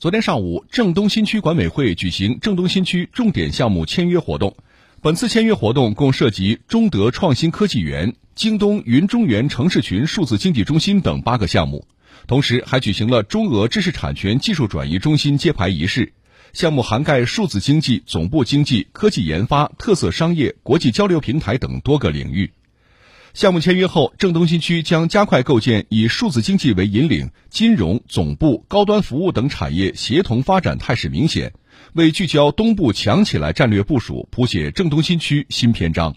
昨天上午，郑东新区管委会举行郑东新区重点项目签约活动。本次签约活动共涉及中德创新科技园、京东云中原城市群数字经济中心等八个项目，同时还举行了中俄知识产权技术转移中心揭牌仪式。项目涵盖数字经济、总部经济、科技研发、特色商业、国际交流平台等多个领域。项目签约后，郑东新区将加快构建以数字经济为引领、金融、总部、高端服务等产业协同发展态势明显，为聚焦东部强起来战略部署谱写郑东新区新篇章。